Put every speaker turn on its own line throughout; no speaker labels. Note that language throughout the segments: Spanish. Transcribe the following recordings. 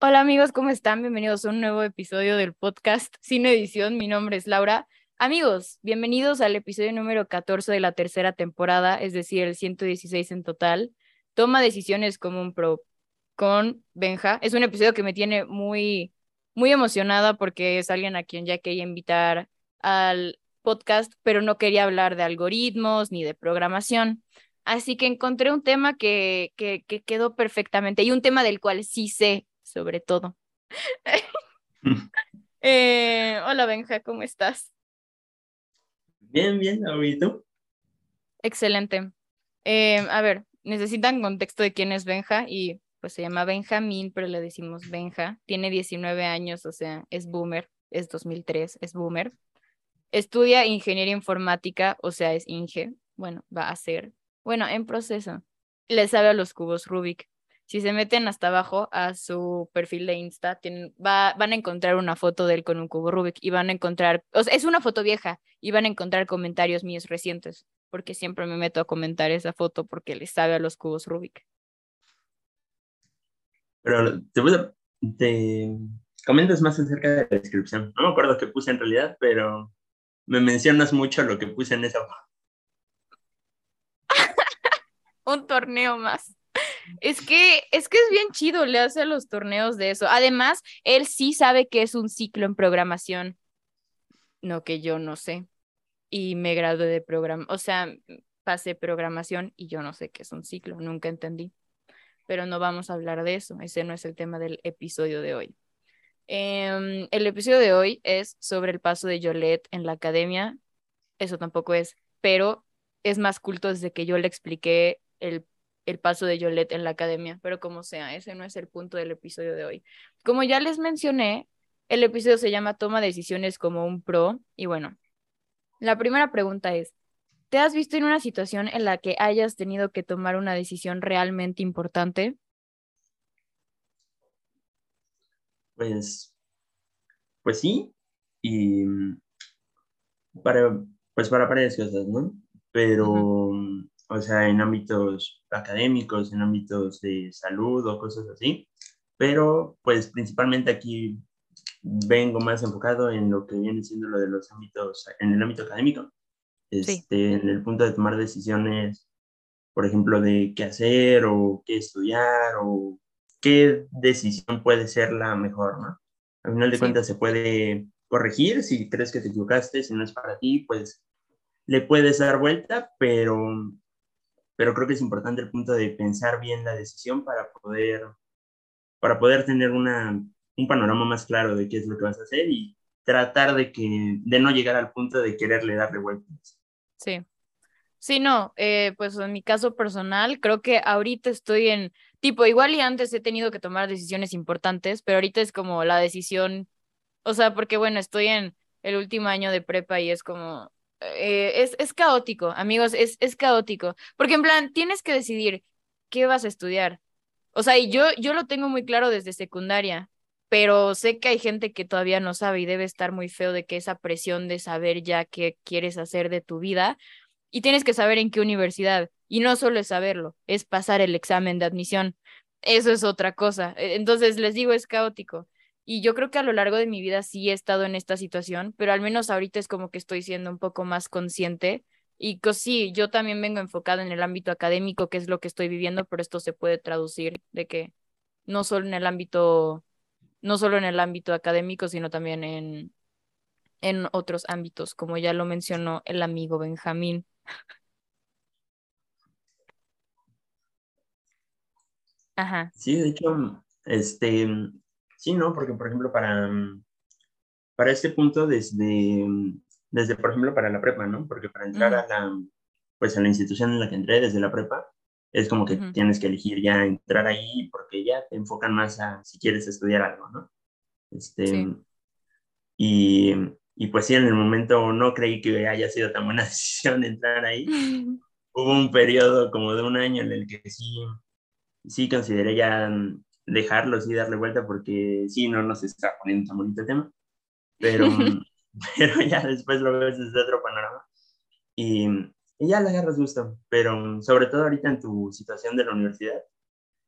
Hola amigos, ¿cómo están? Bienvenidos a un nuevo episodio del podcast Sin Edición. Mi nombre es Laura. Amigos, bienvenidos al episodio número 14 de la tercera temporada, es decir, el 116 en total. Toma decisiones como un pro con Benja. Es un episodio que me tiene muy, muy emocionada porque es alguien a quien ya quería invitar al podcast, pero no quería hablar de algoritmos ni de programación. Así que encontré un tema que, que, que quedó perfectamente y un tema del cual sí sé sobre todo. Eh, hola Benja, ¿cómo estás?
Bien, bien, ¿y
Excelente. Eh, a ver, necesitan contexto de quién es Benja y pues se llama Benjamín, pero le decimos Benja. Tiene 19 años, o sea, es boomer, es 2003, es boomer. Estudia ingeniería informática, o sea, es Inge. Bueno, va a ser, bueno, en proceso. Le sabe a los cubos Rubik si se meten hasta abajo a su perfil de Insta, tienen, va, van a encontrar una foto de él con un cubo Rubik y van a encontrar, o sea, es una foto vieja y van a encontrar comentarios míos recientes, porque siempre me meto a comentar esa foto porque le sabe a los cubos Rubik.
Pero te, te comentas más acerca de la descripción. No me acuerdo qué puse en realidad, pero me mencionas mucho lo que puse en esa foto.
un torneo más. Es que, es que es bien chido, le hace a los torneos de eso. Además, él sí sabe que es un ciclo en programación. No que yo no sé. Y me gradué de programa, o sea, pasé programación y yo no sé qué es un ciclo, nunca entendí. Pero no vamos a hablar de eso, ese no es el tema del episodio de hoy. Em, el episodio de hoy es sobre el paso de Yolette en la academia. Eso tampoco es, pero es más culto desde que yo le expliqué el el paso de Yolette en la academia, pero como sea, ese no es el punto del episodio de hoy. Como ya les mencioné, el episodio se llama Toma decisiones como un pro y bueno, la primera pregunta es, ¿te has visto en una situación en la que hayas tenido que tomar una decisión realmente importante?
Pues, pues sí, y para, pues para varias cosas, ¿no? Pero, o sea, en ámbitos académicos, en ámbitos de salud o cosas así, pero pues principalmente aquí vengo más enfocado en lo que viene siendo lo de los ámbitos, en el ámbito académico, este, en el punto de tomar decisiones, por ejemplo, de qué hacer o qué estudiar o qué decisión puede ser la mejor, ¿no? Al final de cuentas se puede corregir si crees que te equivocaste, si no es para ti, pues le puedes dar vuelta, pero pero creo que es importante el punto de pensar bien la decisión para poder, para poder tener una, un panorama más claro de qué es lo que vas a hacer y tratar de, que, de no llegar al punto de quererle darle vueltas.
Sí. Sí, no, eh, pues en mi caso personal, creo que ahorita estoy en, tipo, igual y antes he tenido que tomar decisiones importantes, pero ahorita es como la decisión, o sea, porque bueno, estoy en el último año de prepa y es como, eh, es, es caótico, amigos, es, es caótico. Porque en plan, tienes que decidir qué vas a estudiar. O sea, y yo, yo lo tengo muy claro desde secundaria, pero sé que hay gente que todavía no sabe y debe estar muy feo de que esa presión de saber ya qué quieres hacer de tu vida y tienes que saber en qué universidad. Y no solo es saberlo, es pasar el examen de admisión. Eso es otra cosa. E, entonces, les digo, es caótico. Y yo creo que a lo largo de mi vida sí he estado en esta situación, pero al menos ahorita es como que estoy siendo un poco más consciente. Y que sí, yo también vengo enfocada en el ámbito académico, que es lo que estoy viviendo, pero esto se puede traducir de que no solo en el ámbito, no solo en el ámbito académico, sino también en, en otros ámbitos, como ya lo mencionó el amigo Benjamín. Ajá.
Sí, de hecho, este, Sí, ¿no? Porque, por ejemplo, para, mm, para este punto, desde, mm, desde, por ejemplo, para la prepa, ¿no? Porque para entrar a la, pues, a la institución en la que entré, desde la prepa, es como que tienes que elegir ya entrar ahí porque ya te enfocan más a si quieres estudiar algo, ¿no? Este, y, y pues sí, en el momento no creí que haya sido tan buena decisión entrar ahí. Hubo un periodo como de un año en el que sí, sí consideré ya mm, dejarlo y darle vuelta porque sí, no nos está poniendo tan bonito el tema, pero, pero ya después lo ves desde otro panorama. Y, y ya le agarras gusto, pero sobre todo ahorita en tu situación de la universidad,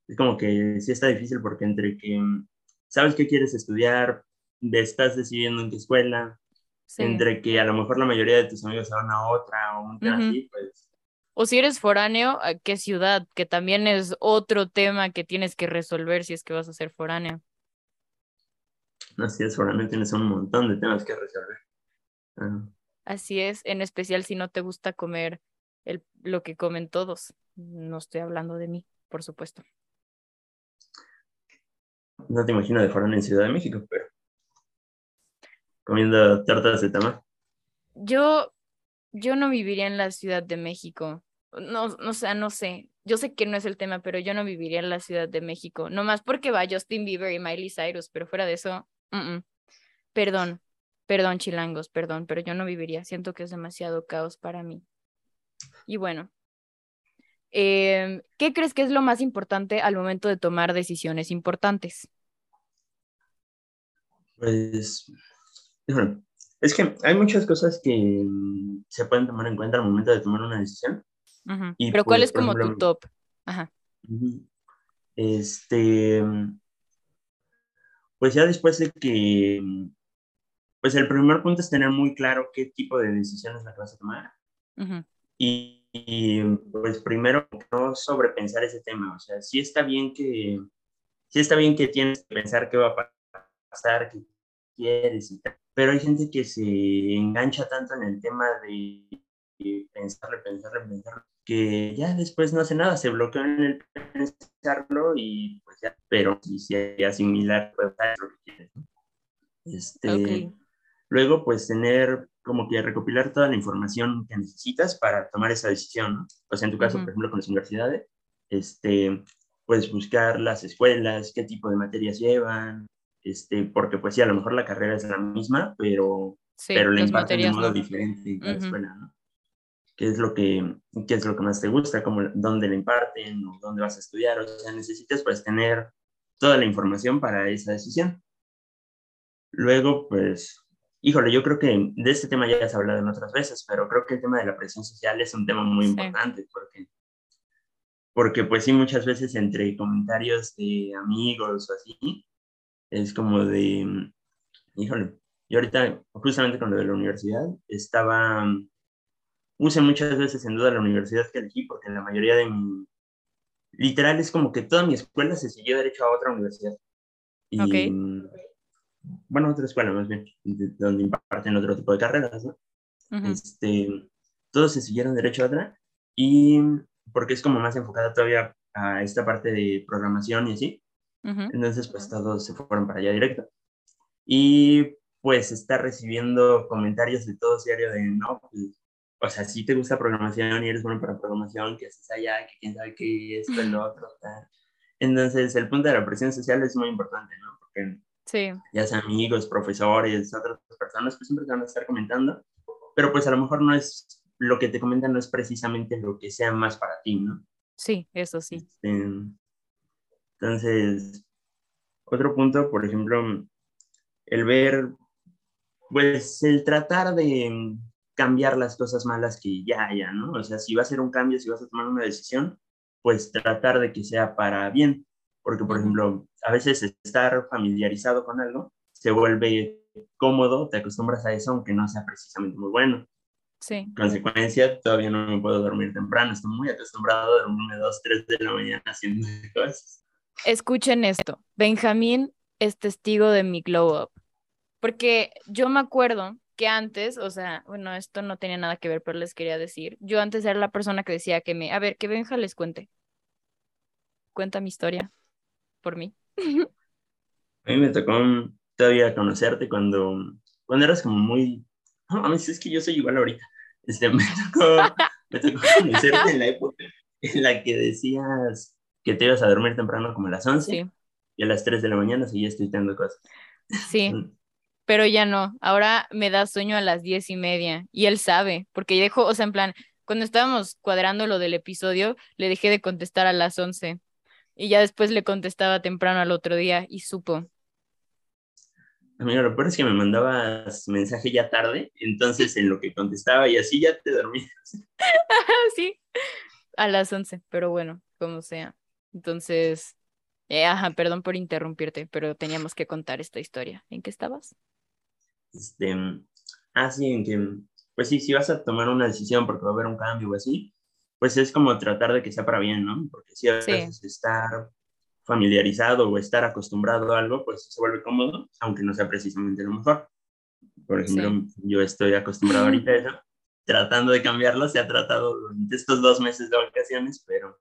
es como que sí está difícil porque entre que sabes qué quieres estudiar, estás decidiendo en qué escuela, entre que a lo mejor la mayoría de tus amigos se van a otra o un así, pues...
O si eres foráneo, ¿a qué ciudad? Que también es otro tema que tienes que resolver si es que vas a ser foráneo.
Así es, foráneo tienes un montón de temas que resolver. Ah.
Así es, en especial si no te gusta comer el, lo que comen todos. No estoy hablando de mí, por supuesto.
No te imagino de foráneo en Ciudad de México, pero comiendo tartas de tamal.
Yo, yo no viviría en la Ciudad de México. No, no, sea, no sé. Yo sé que no es el tema, pero yo no viviría en la Ciudad de México. No más porque va Justin Bieber y Miley Cyrus, pero fuera de eso, perdón, perdón, chilangos, perdón, pero yo no viviría. Siento que es demasiado caos para mí. Y bueno, em, ¿qué crees que es lo más importante al momento de tomar decisiones importantes?
Pues es que hay muchas cosas que mm, se pueden tomar en cuenta al momento de tomar una decisión.
Pero ¿cuál pues, es como tu top? Ajá.
Este, pues ya después de que, pues el primer punto es tener muy claro qué tipo de decisiones la vas a tomar. y, y, pues primero no sobrepensar ese tema. O sea, sí está bien que, sí está bien que tienes que pensar qué va a pasar, qué quieres y tal pero hay gente que se engancha tanto en el tema de pensarle, pensarle, pensarle, que ya después no hace nada, se bloquea en el pensarlo y pues ya, pero si se asimilar, pues lo que quieres. Este, Luego, pues tener como que recopilar toda la información que necesitas para tomar esa decisión, ¿no? O sea, en tu caso, por ejemplo, con las universidades, este, puedes buscar las escuelas, qué tipo de materias llevan, este, porque pues sí, a lo mejor la carrera es la misma, pero, pero la imparten de modo diferente en la escuela, ¿no? ¿Qué es, lo que, ¿Qué es lo que más te gusta? Cómo, ¿Dónde la imparten? O ¿Dónde vas a estudiar? O sea, necesitas pues tener toda la información para esa decisión. Luego, pues, híjole, yo creo que de este tema ya has hablado en otras veces, pero creo que el tema de la presión social es un tema muy importante porque, porque pues sí, muchas veces entre comentarios de amigos o así, es como de, híjole, yo ahorita, justamente con lo de la universidad, estaba, puse muchas veces en duda la universidad que elegí, porque la mayoría de mi, literal es como que toda mi escuela se siguió derecho a otra universidad. Y, Bueno, otra escuela más bien, donde imparten otro tipo de carreras, ¿no? este, todos se siguieron derecho a otra, y porque es como más enfocada todavía a esta parte de programación y así. Entonces, pues todos se fueron para allá directo. Y pues está recibiendo comentarios de todo diario de, no, pues, o sea, si te gusta programación y eres bueno para programación, que haces allá, que quién sabe qué, esto, lo otro, tal. Entonces, el punto de la presión social es muy importante, ¿no? Porque sí. ya sean amigos, profesores, otras personas, pues siempre te van a estar comentando, pero pues a lo mejor no es, lo que te comentan no es precisamente lo que sea más para ti, ¿no?
Sí, eso sí.
Este, entonces, otro punto, por ejemplo, el ver, pues el tratar de cambiar las cosas malas que ya haya, ¿no? O sea, si va a ser un cambio, si vas a tomar una decisión, pues tratar de que sea para bien, porque, por ejemplo, a veces estar familiarizado con algo se vuelve cómodo, te acostumbras a eso, aunque no sea precisamente muy bueno.
Sí.
Consecuencia, todavía no me puedo dormir temprano, estoy muy acostumbrado a dormirme dos, tres de la mañana haciendo cosas.
Escuchen esto. Benjamín es testigo de mi glow up. Porque yo me acuerdo que antes, o sea, bueno, esto no tenía nada que ver, pero les quería decir. Yo antes era la persona que decía que me, a ver, que Benja les cuente. Cuenta mi historia por mí.
A mí me tocó todavía conocerte cuando, cuando eras como muy, no, a mí es que yo soy igual ahorita. Este, me tocó, me tocó conocerte en la época en la que decías, que te ibas a dormir temprano como a las 11 y a las 3 de la mañana seguías tuiteando cosas.
Sí, mm. Pero ya no. Ahora me da sueño a las diez y media y él sabe, porque dejó, o sea, en plan, cuando estábamos cuadrando lo del episodio, le dejé de contestar a las 11 y ya después le contestaba temprano al otro día y supo.
Amigo, lo peor es que me mandabas mensaje ya tarde, entonces en lo que contestaba y así ya te dormías.
sí, a las 11, pero bueno, como sea. Entonces, Eh, ajá, perdón por interrumpirte, pero teníamos que contar esta historia. ¿En qué estabas?
Este, ah, sí, en que, pues sí, si vas a tomar una decisión porque va a haber un cambio o así, pues es como tratar de que sea para bien, ¿no? Porque si a veces estar familiarizado o estar acostumbrado a algo, pues se vuelve cómodo, aunque no sea precisamente lo mejor. Por ejemplo, yo estoy acostumbrado ahorita a eso, tratando de cambiarlo, se ha tratado durante estos dos meses de vacaciones, pero,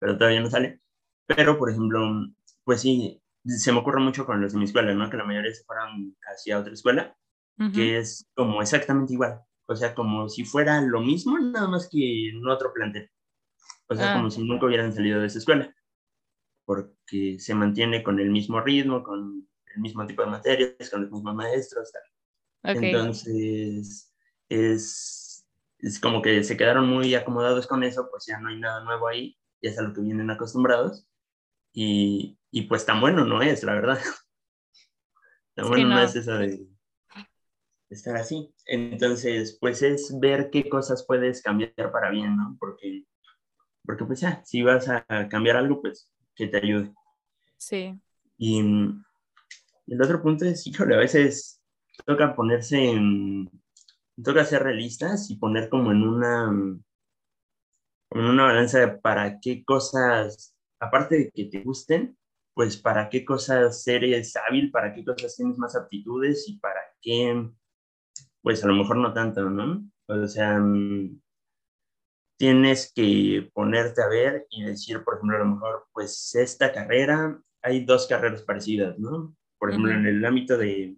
pero todavía no sale. Pero, por ejemplo, pues sí, se me ocurre mucho con los de mi escuela, ¿no? Que la mayoría se fueron hacia otra escuela, que es como exactamente igual. O sea, como si fuera lo mismo, nada más que en otro plantel. O sea, como ah. si nunca hubieran salido de esa escuela. Porque se mantiene con el mismo ritmo, con el mismo tipo de materias, con los mismos maestros. Entonces, es, es como que se quedaron muy acomodados con eso, pues ya no hay nada nuevo ahí, ya es a lo que vienen acostumbrados. Y, y pues tan bueno no es, la verdad. Tan bueno no es eso de, estar así. Entonces, pues es ver qué cosas puedes cambiar para bien, ¿no? Porque, porque pues ya, si vas a cambiar algo, pues que te ayude.
Sí.
Y, el otro punto es, híjole, a veces toca ponerse en, toca ser realistas y poner como en una, como en una balanza para qué cosas, aparte de que te gusten, pues para qué cosas eres hábil, para qué cosas tienes más aptitudes y para qué pues a lo mejor no tanto, ¿no? O sea, mm, tienes que ponerte a ver y decir, por ejemplo, a lo mejor, pues esta carrera, hay dos carreras parecidas, ¿no? Por ejemplo, en el ámbito de,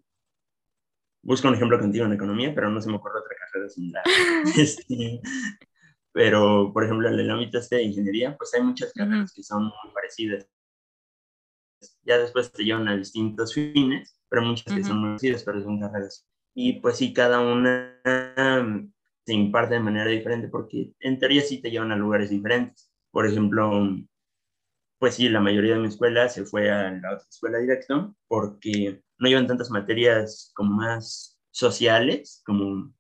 busco un ejemplo contigo en economía, pero no se me ocurre otra carrera similar. este, pero, por ejemplo, en el ámbito este de ingeniería, pues hay muchas carreras que son muy parecidas. Ya después te llevan a distintos fines, pero muchas que son muy parecidas, pero son carreras y pues sí, cada una se imparte de manera diferente porque en teoría sí te llevan a lugares diferentes. Por ejemplo, pues sí, la mayoría de mi escuela se fue a la otra escuela directo porque no llevan tantas materias como más sociales, como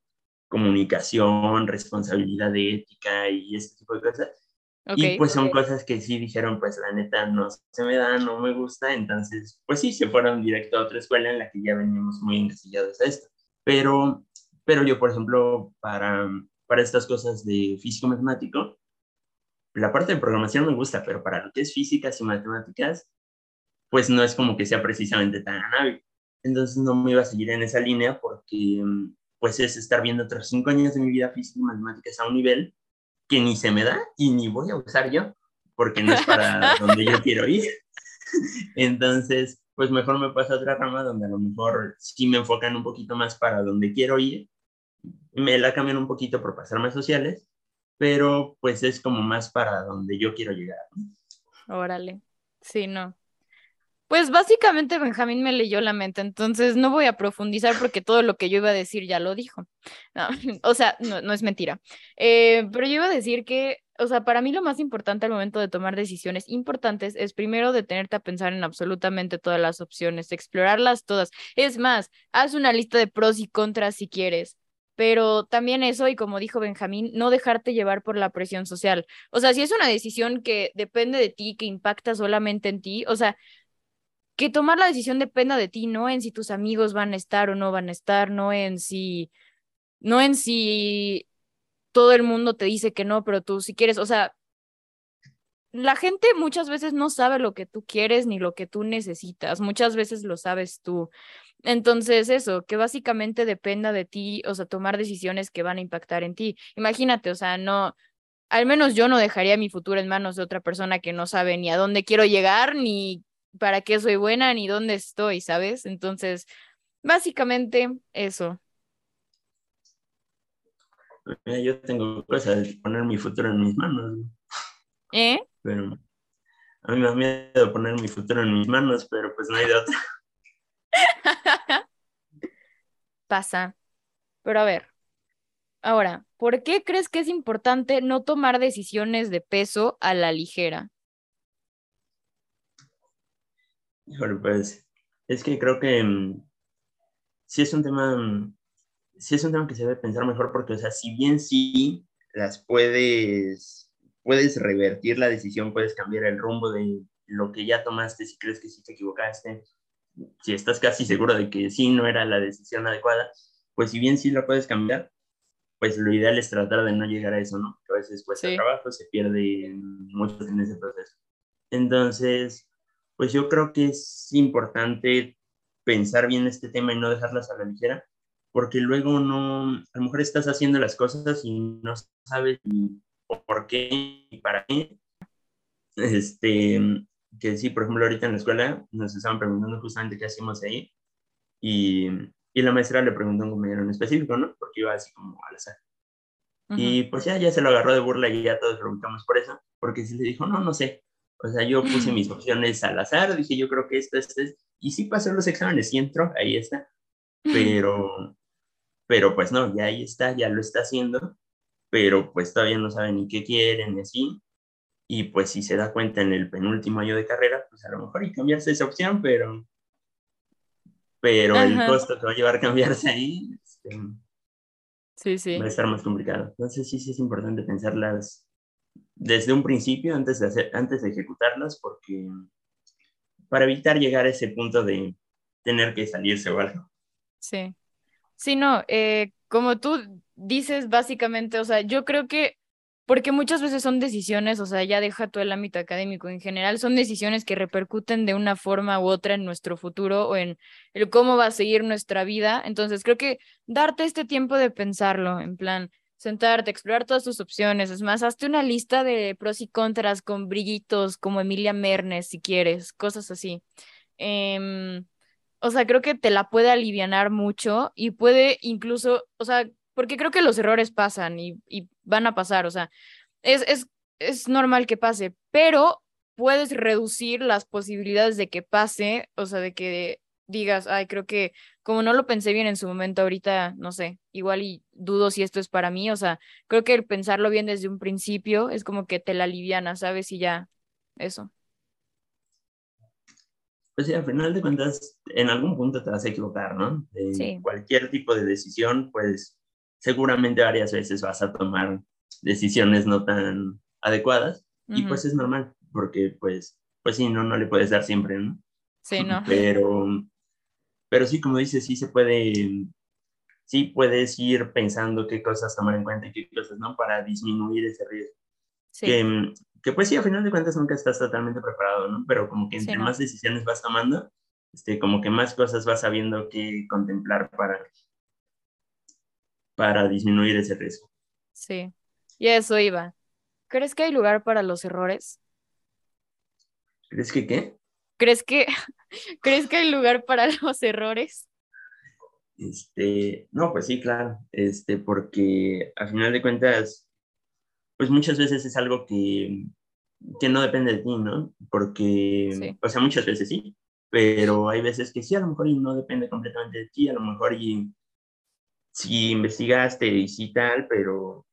comunicación, responsabilidad de ética y este tipo de cosas. Y pues son cosas que sí dijeron, pues la neta no se me da, no me gusta, entonces pues sí, se fueron directo a otra escuela en la que ya veníamos muy encasillados a esto. Pero, pero yo, por ejemplo, para, para estas cosas de físico-matemático, la parte de programación me gusta, pero para lo que es físicas y matemáticas, pues no es como que sea precisamente tan hábil. Entonces no me iba a seguir en esa línea porque pues es estar viendo otros cinco años de mi vida física y matemáticas a un nivel que ni se me da y ni voy a usar yo, porque no es para donde yo quiero ir. Entonces, pues mejor me paso a otra rama donde a lo mejor sí me enfocan un poquito más para donde quiero ir, me la cambian un poquito por pasarme sociales, pero pues es como más para donde yo quiero llegar.
Órale, sí, no. Pues básicamente Benjamín me leyó la mente, entonces no voy a profundizar porque todo lo que yo iba a decir ya lo dijo. o sea, no, no es mentira. Eh, pero yo iba a decir que o sea, para mí lo más importante al momento de tomar decisiones importantes es primero detenerte a pensar en absolutamente todas las opciones, explorarlas todas. Es más, haz una lista de pros y contras si quieres, pero también eso, y como dijo Benjamín, no dejarte llevar por la presión social. O sea, si es una decisión que depende de ti, que impacta solamente en ti, o sea, que tomar la decisión dependa de ti, no en si tus amigos van a estar o no van a estar, no en si, no en si todo el mundo te dice que no, pero tú si quieres, o sea, la gente muchas veces no sabe lo que tú quieres ni lo que tú necesitas, muchas veces lo sabes tú. Entonces, eso, que básicamente dependa de ti, o sea, tomar decisiones que van a impactar en ti. Imagínate, o sea, no, al menos yo no dejaría mi futuro en manos de otra persona que no sabe ni a dónde quiero llegar, ni para qué soy buena, ni dónde estoy, ¿sabes? Entonces, básicamente eso
yo tengo cosas de poner mi futuro en mis manos.
¿Eh?
Pero a mí me da miedo poner mi futuro en mis manos, pero pues no hay de otra.
Pasa. Pero a ver, ahora, ¿por qué crees que es importante no tomar decisiones de peso a la ligera?
Híjole, pues es que creo que mm, sí es un tema mm, sí es un tema que se debe pensar mejor porque, o sea, si bien sí las puedes, puedes revertir la decisión, puedes cambiar el rumbo de, lo que ya tomaste, si crees que sí te equivocaste, si estás casi seguro de que sí no era la decisión adecuada, pues si bien sí la puedes cambiar, pues lo ideal es tratar de no llegar a eso, ¿no? Que a veces cuesta el trabajo, se pierde mucho en ese proceso. Entonces, pues yo creo que es importante pensar bien este tema y no dejarlas a la ligera, porque luego no, a lo mejor estás haciendo las cosas y no sabes por qué y para qué. Este, que sí, por ejemplo, ahorita en la escuela nos estaban preguntando justamente qué hacíamos ahí y, y la maestra le preguntó a un compañero en específico, ¿no? Porque iba así como al azar. Y pues ya, ya se lo agarró de burla y ya todos preguntamos por eso, porque sí le dijo, no, no sé. O sea, yo puse mis opciones al azar, dije, yo creo que esto, esto es, y sí pasó los exámenes, sí entró, ahí está. Pero, pero pues no, ya ahí está, ya lo está haciendo, pero pues todavía no sabe ni qué quieren, ni así. Y pues si se da cuenta en el penúltimo año de carrera, pues a lo mejor y cambiarse esa opción, pero, pero el costo que va a llevar a cambiarse ahí este,
sí, sí.
va a estar más complicado. Entonces sí, sí es importante pensarlas desde un principio antes de, hacer, antes de ejecutarlas, porque para evitar llegar a ese punto de tener que salirse o algo.
Sí. Sí, no, eh, como tú dices, básicamente, o sea, yo creo que, porque muchas veces son decisiones, o sea, ya deja todo el ámbito académico en general, son decisiones que repercuten de una forma u otra en nuestro futuro o en el cómo va a seguir nuestra vida. Entonces, creo que darte este tiempo de pensarlo, en plan, sentarte, explorar todas tus opciones. Es más, hazte una lista de pros y contras con brillitos como Emilia Mernes, si quieres, cosas así. Eh, o sea, creo que te la puede alivianar mucho y puede incluso, o sea, porque creo que los errores pasan y, y van a pasar, o sea, es, es, es normal que pase, pero puedes reducir las posibilidades de que pase, o sea, de que digas, ay, creo que como no lo pensé bien en su momento, ahorita, no sé, igual y dudo si esto es para mí, o sea, creo que el pensarlo bien desde un principio es como que te la aliviana, ¿sabes? Y ya, eso
pues sí, al final de cuentas, en algún punto te vas a equivocar, ¿no? De cualquier tipo de decisión, pues seguramente varias veces vas a tomar decisiones no tan adecuadas y pues es normal, porque pues, pues sí, no, no le puedes dar siempre, ¿no?
Sí, ¿no?
Pero, pero sí, como dices, sí se puede, sí puedes ir pensando qué cosas tomar en cuenta y qué cosas no para disminuir ese riesgo. Sí. Que, que pues sí, a final de cuentas nunca estás totalmente preparado, ¿no? Pero como que entre más decisiones vas tomando, este, como que más cosas vas sabiendo que contemplar para, para disminuir ese riesgo.
Sí, y eso iba. ¿Crees que hay lugar para los errores?
¿Crees que qué?
¿Crees que, ¿crees que hay lugar para los errores?
Este, no, pues sí, claro, este, porque a final de cuentas, pues muchas veces es algo que, que no depende de ti, ¿no? Porque, o sea, muchas veces sí, pero hay veces que sí, a lo mejor y no depende completamente de ti, a lo mejor y si investigaste y sí tal, pero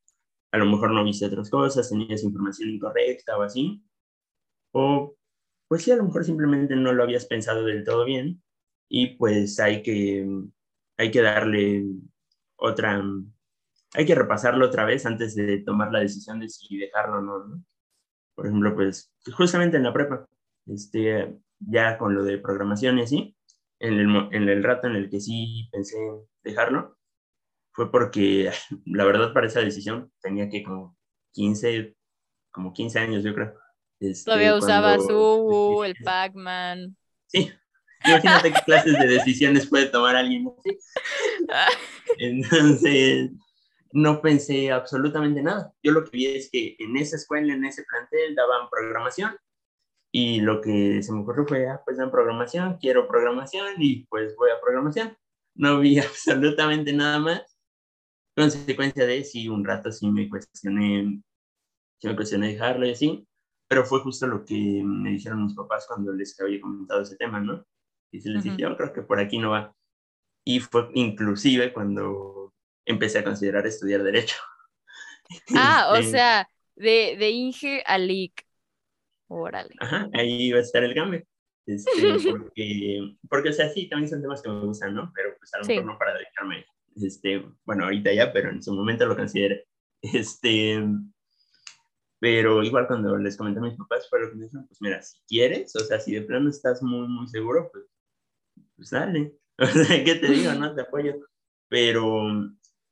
a lo mejor no viste otras cosas, tenías información incorrecta o así, o pues sí, a lo mejor simplemente no lo habías pensado del todo bien y pues hay que, hay que darle otra, hay que repasarlo otra vez antes de tomar la decisión de si dejarlo o no, ¿no? Por ejemplo, pues justamente en la prepa, este, ya con lo de programación y así, en el, en el rato en el que sí pensé dejarlo, fue porque la verdad para esa decisión tenía que como 15, como 15 años yo creo.
Este, Todavía usaba su, el Pac-Man.
Sí, imagínate qué clases de decisiones puede tomar alguien así. Entonces, no pensé absolutamente nada. Yo lo que vi es que en esa escuela, en ese plantel, daban programación y lo que se me ocurrió fue, ah, pues dan programación, quiero programación y pues voy a programación. No vi absolutamente nada más. Consecuencia de sí, un rato sí me cuestioné, sí me cuestioné dejarlo y así, pero fue justo lo que me dijeron mis papás cuando les había comentado ese tema, ¿no? Y se les dije, yo creo que por aquí no va. Y fue inclusive cuando empecé a considerar estudiar Derecho.
Ah, o este, sea, de, de Inge a LIC. Órale.
Ajá, ahí iba a estar el cambio. Este, porque, porque, o sea, sí, también son temas que me gustan, ¿no? Pero pues a lo mejor no para dedicarme, este, bueno, ahorita ya, pero en su momento lo consideré. Este, pero igual cuando les comenté a mis papás, fue lo que me dijeron, pues mira, si quieres, o sea, si de plano estás muy, muy seguro, pues, pues dale. O sea, ¿qué te digo? No te apoyo. Pero,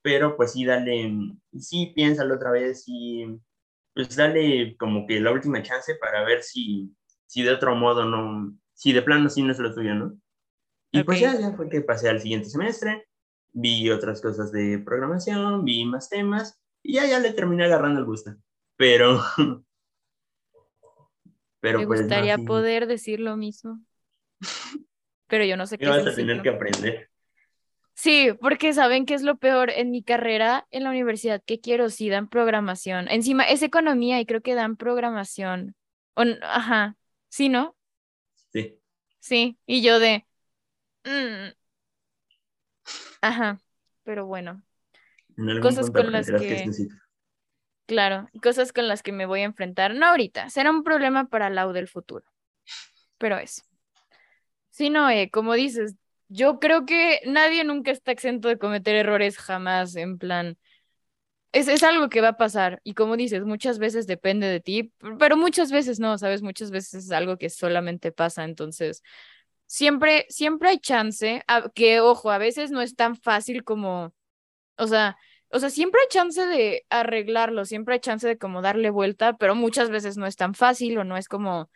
pero pues sí, dale, sí, piénsalo otra vez y pues dale como que la última chance para ver si, si de otro modo no, si de plano sí no es lo tuyo, ¿no? Y pues ya, ya fue que pasé al siguiente semestre, vi otras cosas de programación, vi más temas y ya, ya le terminé agarrando el gusto. Pero...
pero Me pues, gustaría poder decir lo mismo. Pero yo no sé
qué. vas a tener que aprender.
Sí, porque saben qué es lo peor en mi carrera en la universidad que quiero, sí dan programación. Encima es economía y creo que dan programación. ajá, sí, ¿no?
Sí.
Sí, y yo de mm". Ajá, pero bueno. cosas con las que, Claro, cosas con las que me voy a enfrentar, no ahorita, será un problema para el del futuro. Pero eso. Sí, no, como dices, yo creo que nadie nunca está exento de cometer errores jamás, en plan, es, es algo que va a pasar y como dices, muchas veces depende de ti, pero muchas veces no, ¿sabes? Muchas veces es algo que solamente pasa, entonces siempre, siempre hay chance, que ojo, a veces no es tan fácil como, o sea, o sea, siempre hay chance de arreglarlo, siempre hay chance de como darle vuelta, pero muchas veces no es tan fácil o no es como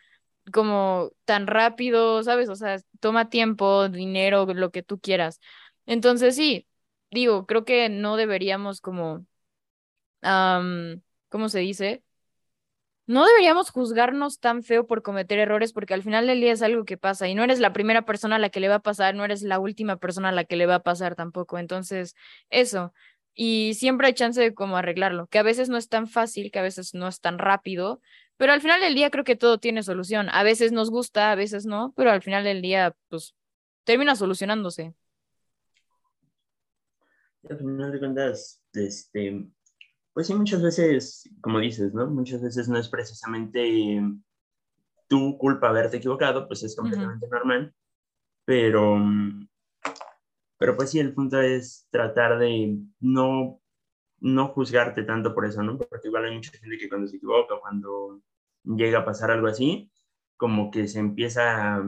como tan rápido, ¿sabes? O sea, toma tiempo, dinero, lo que tú quieras. Entonces, sí, digo, creo que no deberíamos como, ¿cómo se dice? No deberíamos juzgarnos tan feo por cometer errores porque al final del día es algo que pasa y no eres la primera persona a la que le va a pasar, no eres la última persona a la que le va a pasar tampoco. Entonces, eso. Y siempre hay chance de cómo arreglarlo, que a veces no es tan fácil, que a veces no es tan rápido, pero al final del día creo que todo tiene solución. A veces nos gusta, a veces no, pero al final del día, pues, termina solucionándose.
Al final de cuentas, este, pues sí, muchas veces, como dices, ¿no? Muchas veces no es precisamente tu culpa haberte equivocado, pues es completamente normal, pero, pero pues sí, el punto es tratar de no no juzgarte tanto por eso, ¿no? Porque igual hay mucha gente que cuando se equivoca, cuando llega a pasar algo así, como que se empieza a,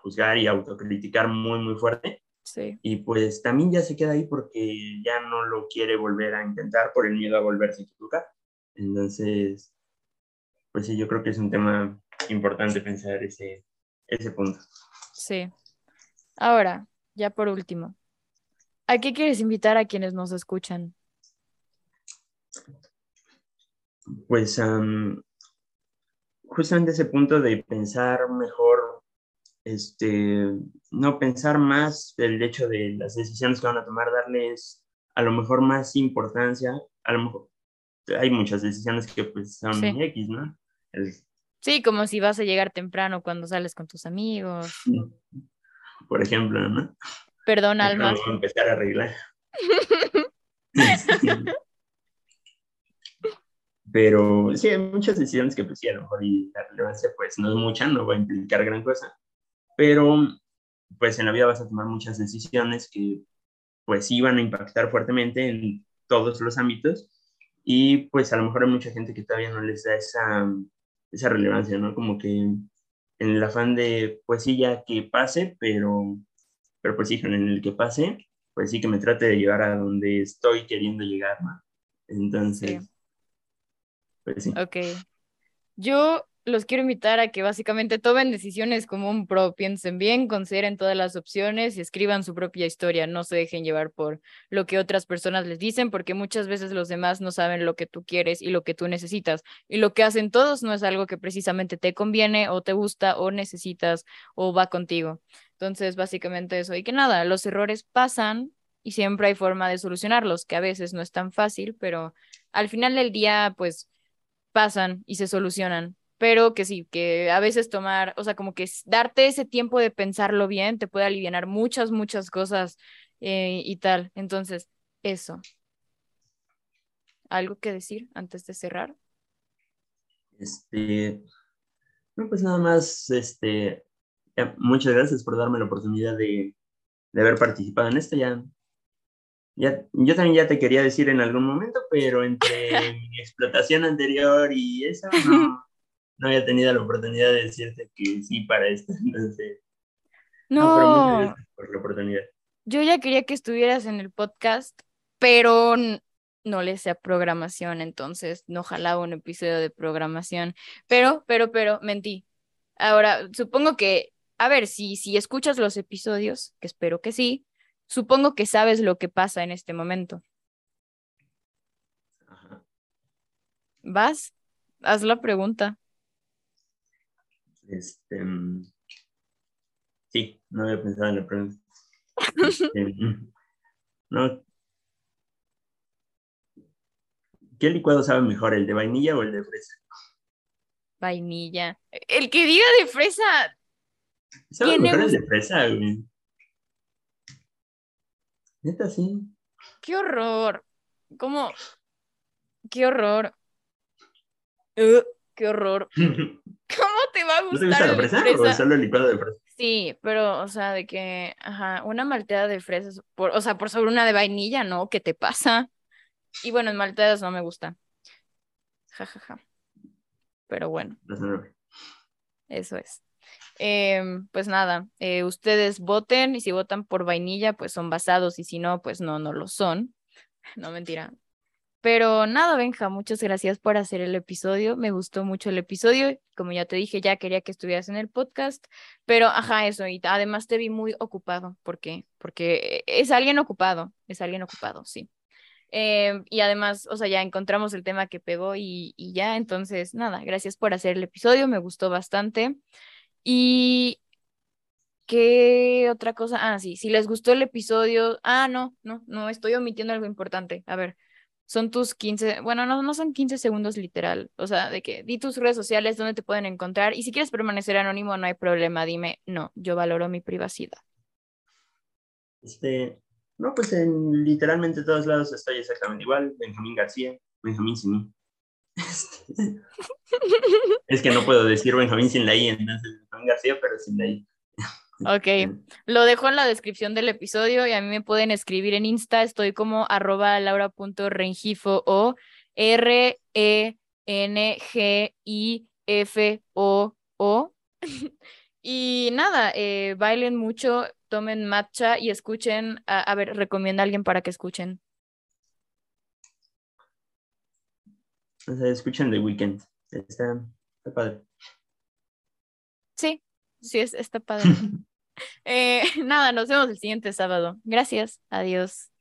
juzgar y autocriticar muy, muy fuerte.
Sí.
Y pues también ya se queda ahí porque ya no lo quiere volver a intentar por el miedo a volverse a equivocar. Entonces, pues sí, yo creo que es un tema importante pensar ese, ese punto.
Sí. Ahora, ya por último, ¿a qué quieres invitar a quienes nos escuchan?
Pues justamente ese punto de pensar mejor, este, no pensar más el hecho de las decisiones que van a tomar, darles a lo mejor más importancia, a lo mejor hay muchas decisiones que pues son X, ¿no?
Sí, como si vas a llegar temprano cuando sales con tus amigos.
Por ejemplo, ¿no?
Perdón, Alma.
empezar a arreglar. Pero sí, hay muchas decisiones que pues sí, a lo mejor y la relevancia pues no es mucha, no va a implicar gran cosa, pero pues en la vida vas a tomar muchas decisiones que pues sí van a impactar fuertemente en todos los ámbitos y pues a lo mejor hay mucha gente que todavía no les da esa, esa relevancia, ¿no? Como que en el afán de pues sí ya que pase, pero, pero pues sí, en el que pase, pues sí que me trate de llegar a donde estoy queriendo llegar, ¿no? Entonces... Pues
ok. Yo los quiero invitar a que básicamente tomen decisiones como un pro, piensen bien, consideren todas las opciones y escriban su propia historia, no se dejen llevar por lo que otras personas les dicen, porque muchas veces los demás no saben lo que tú quieres y lo que tú necesitas, y lo que hacen todos no es algo que precisamente te conviene o te gusta o necesitas o va contigo. Entonces, básicamente eso, y que nada, los errores pasan y siempre hay forma de solucionarlos, que a veces no es tan fácil, pero al final del día, pues pasan y se solucionan, pero que sí, que a veces tomar, o sea, como que darte ese tiempo de pensarlo bien te puede aliviar muchas, muchas cosas eh, y tal. Entonces, eso. ¿Algo que decir antes de cerrar?
Este, no, pues nada más, este, muchas gracias por darme la oportunidad de, de haber participado en esto. Ya Ya, yo también ya te quería decir en algún momento, pero entre mi explotación anterior y eso, no, no había tenido la oportunidad de decirte que sí para esto. Entonces,
no,
pero muchas gracias por la oportunidad.
Yo ya quería que estuvieras en el podcast, pero no le sea programación, entonces no jalaba un episodio de programación. Pero, pero, pero, mentí. Ahora, supongo que, a ver, si, si escuchas los episodios, que espero que sí, supongo que sabes lo que pasa en este momento. ¿Vas? Haz la pregunta.
Este, mm, sí, no había pensado en la pregunta. Este, mm, no. ¿Qué licuado sabe mejor, el de vainilla o el de fresa?
Vainilla. El que diga de fresa.
¿Sabe mejor el de fresa, güey? Neta, sí.
Qué horror. ¿Cómo? Qué horror. qué horror. ¿Cómo te va a gustar?
¿No te gusta la fresa, o solo el licuado de fresa?
Sí, pero, o sea, de que, ajá, una malteada de fresas, por, o sea, por sobre una de vainilla, ¿no? ¿Qué te pasa? Y bueno, en malteadas no me gusta. Ja, ja, ja. Pero bueno. Eso es. Em, pues nada, eh, ustedes voten y si votan por vainilla, pues son basados y si no, pues no, no lo son. No mentira. Pero nada, Benja, muchas gracias por hacer el episodio. Me gustó mucho el episodio. Como ya te dije, ya quería que estuvieras en el podcast. Pero, ajá, eso. Y además te vi muy ocupado. ¿Por qué? Porque es alguien ocupado. Es alguien ocupado, sí. Em, y además, o sea, ya encontramos el tema que pegó y, y ya. Entonces, nada, gracias por hacer el episodio. Me gustó bastante. Y ¿Qué otra cosa? Ah, sí, si les gustó el episodio. Ah, no, no, no, estoy omitiendo algo importante. A ver, son tus 15, bueno, no, no son 15 segundos literal, o sea, de que di tus redes sociales, dónde te pueden encontrar y si quieres permanecer anónimo, no hay problema, dime, no, yo valoro mi privacidad.
Este, no, pues en literalmente todos lados estoy exactamente igual, Benjamín García, Benjamín sin este, es que no puedo decir Benjamín sin la I, entonces Benjamín García, pero sin la I.
Ok, lo dejo en la descripción del episodio y a mí me pueden escribir en Insta, estoy como arroba laura.rengifo o R-E-N-G-I-F-O-O. y nada, eh, bailen mucho, tomen matcha y escuchen, a, ver, recomienda a alguien para que escuchen.
O sea, escuchen The Weeknd, está, está padre.
Sí, sí, está padre. Eh, nada, nos vemos el siguiente sábado. Gracias. Adiós.